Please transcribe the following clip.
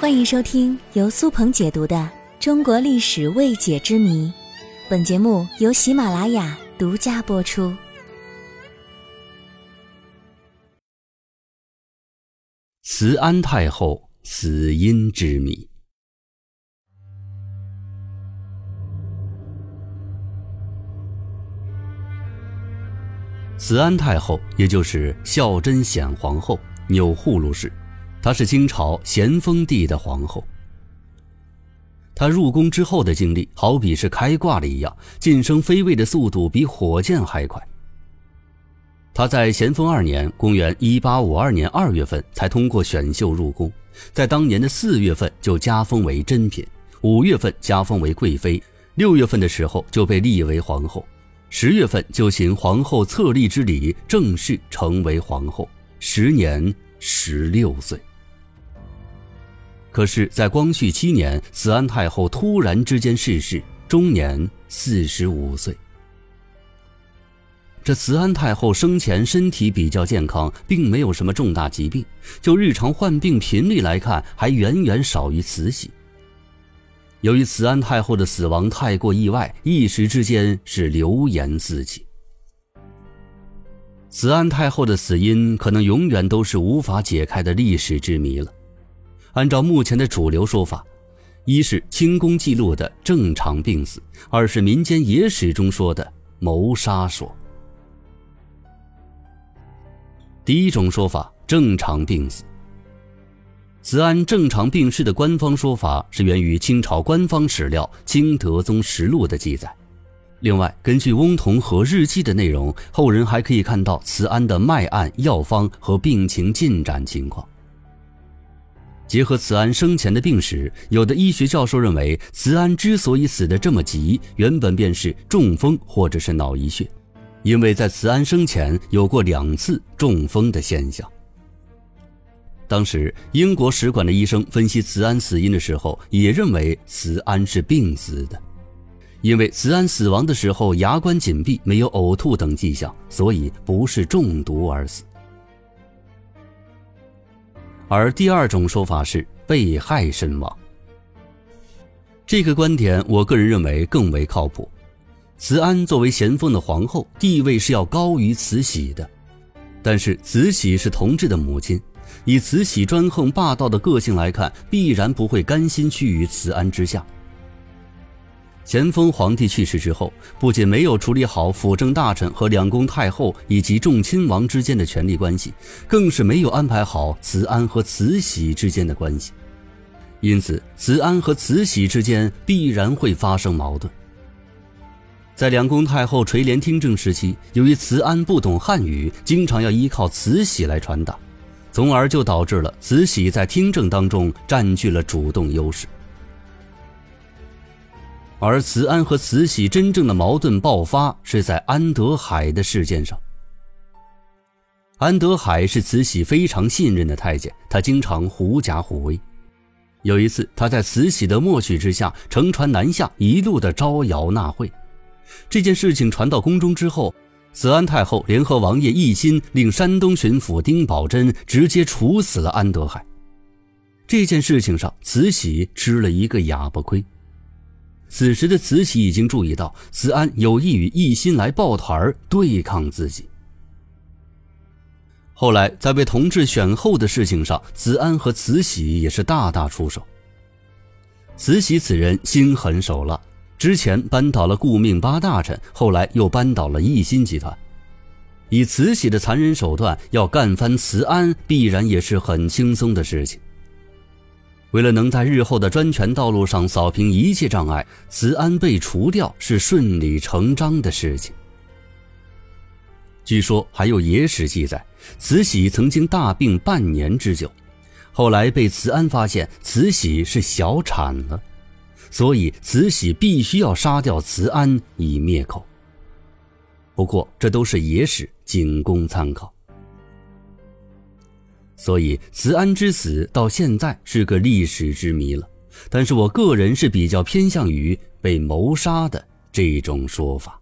欢迎收听由苏鹏解读的《中国历史未解之谜》，本节目由喜马拉雅独家播出。慈安太后死因之谜。慈安太后，也就是孝贞显皇后，钮祜禄氏。她是清朝咸丰帝的皇后。她入宫之后的经历，好比是开挂了一样，晋升妃位的速度比火箭还快。她在咸丰二年（公元1852年2月份）才通过选秀入宫，在当年的四月份就加封为珍嫔，五月份加封为贵妃，六月份的时候就被立为皇后，十月份就行皇后册立之礼，正式成为皇后，时年十六岁。可是，在光绪七年，慈安太后突然之间逝世，终年四十五岁。这慈安太后生前身体比较健康，并没有什么重大疾病，就日常患病频率来看，还远远少于慈禧。由于慈安太后的死亡太过意外，一时之间是流言四起。慈安太后的死因，可能永远都是无法解开的历史之谜了。按照目前的主流说法，一是清宫记录的正常病死，二是民间野史中说的谋杀说。第一种说法，正常病死。慈安正常病逝的官方说法是源于清朝官方史料《清德宗实录》的记载。另外，根据翁同龢日记的内容，后人还可以看到慈安的脉案、药方和病情进展情况。结合慈安生前的病史，有的医学教授认为，慈安之所以死得这么急，原本便是中风或者是脑溢血，因为在慈安生前有过两次中风的现象。当时英国使馆的医生分析慈安死因的时候，也认为慈安是病死的，因为慈安死亡的时候牙关紧闭，没有呕吐等迹象，所以不是中毒而死。而第二种说法是被害身亡。这个观点，我个人认为更为靠谱。慈安作为咸丰的皇后，地位是要高于慈禧的，但是慈禧是同治的母亲，以慈禧专横霸道的个性来看，必然不会甘心屈于慈安之下。咸丰皇帝去世之后，不仅没有处理好辅政大臣和两宫太后以及众亲王之间的权力关系，更是没有安排好慈安和慈禧之间的关系，因此慈安和慈禧之间必然会发生矛盾。在两宫太后垂帘听政时期，由于慈安不懂汉语，经常要依靠慈禧来传达，从而就导致了慈禧在听政当中占据了主动优势。而慈安和慈禧真正的矛盾爆发是在安德海的事件上。安德海是慈禧非常信任的太监，他经常狐假虎威。有一次，他在慈禧的默许之下，乘船南下，一路的招摇纳贿。这件事情传到宫中之后，慈安太后联合王爷一心，令山东巡抚丁宝桢直接处死了安德海。这件事情上，慈禧吃了一个哑巴亏。此时的慈禧已经注意到慈安有意与奕欣来抱团对抗自己。后来在被同治选后的事情上，慈安和慈禧也是大打出手。慈禧此人心狠手辣，之前扳倒了顾命八大臣，后来又扳倒了奕欣集团，以慈禧的残忍手段要干翻慈安，必然也是很轻松的事情。为了能在日后的专权道路上扫平一切障碍，慈安被除掉是顺理成章的事情。据说还有野史记载，慈禧曾经大病半年之久，后来被慈安发现慈禧是小产了，所以慈禧必须要杀掉慈安以灭口。不过这都是野史，仅供参考。所以，慈安之死到现在是个历史之谜了。但是我个人是比较偏向于被谋杀的这种说法。